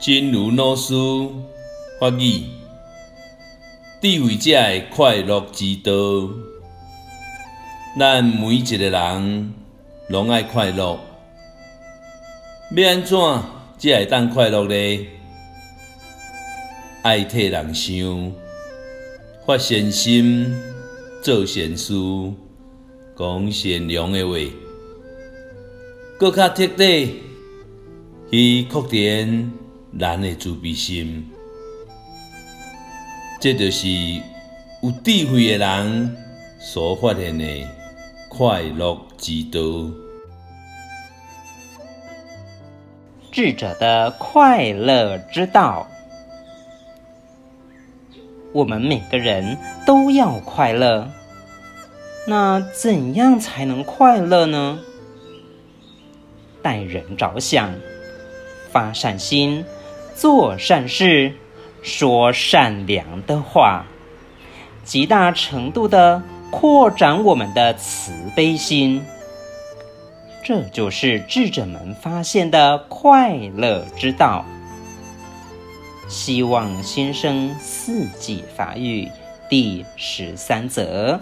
真如老师法语，智慧者的快乐之道。咱每一个人拢爱快乐，要安怎才会当快乐呢？爱替人想，发善心，做善事，讲善良的话，搁较彻底去扩展咱的慈悲心。这就是有智慧的人所发现的快乐之道。智者的快乐之道。我们每个人都要快乐，那怎样才能快乐呢？待人着想，发善心，做善事，说善良的话，极大程度地扩展我们的慈悲心。这就是智者们发现的快乐之道。希望新生四季法语第十三则。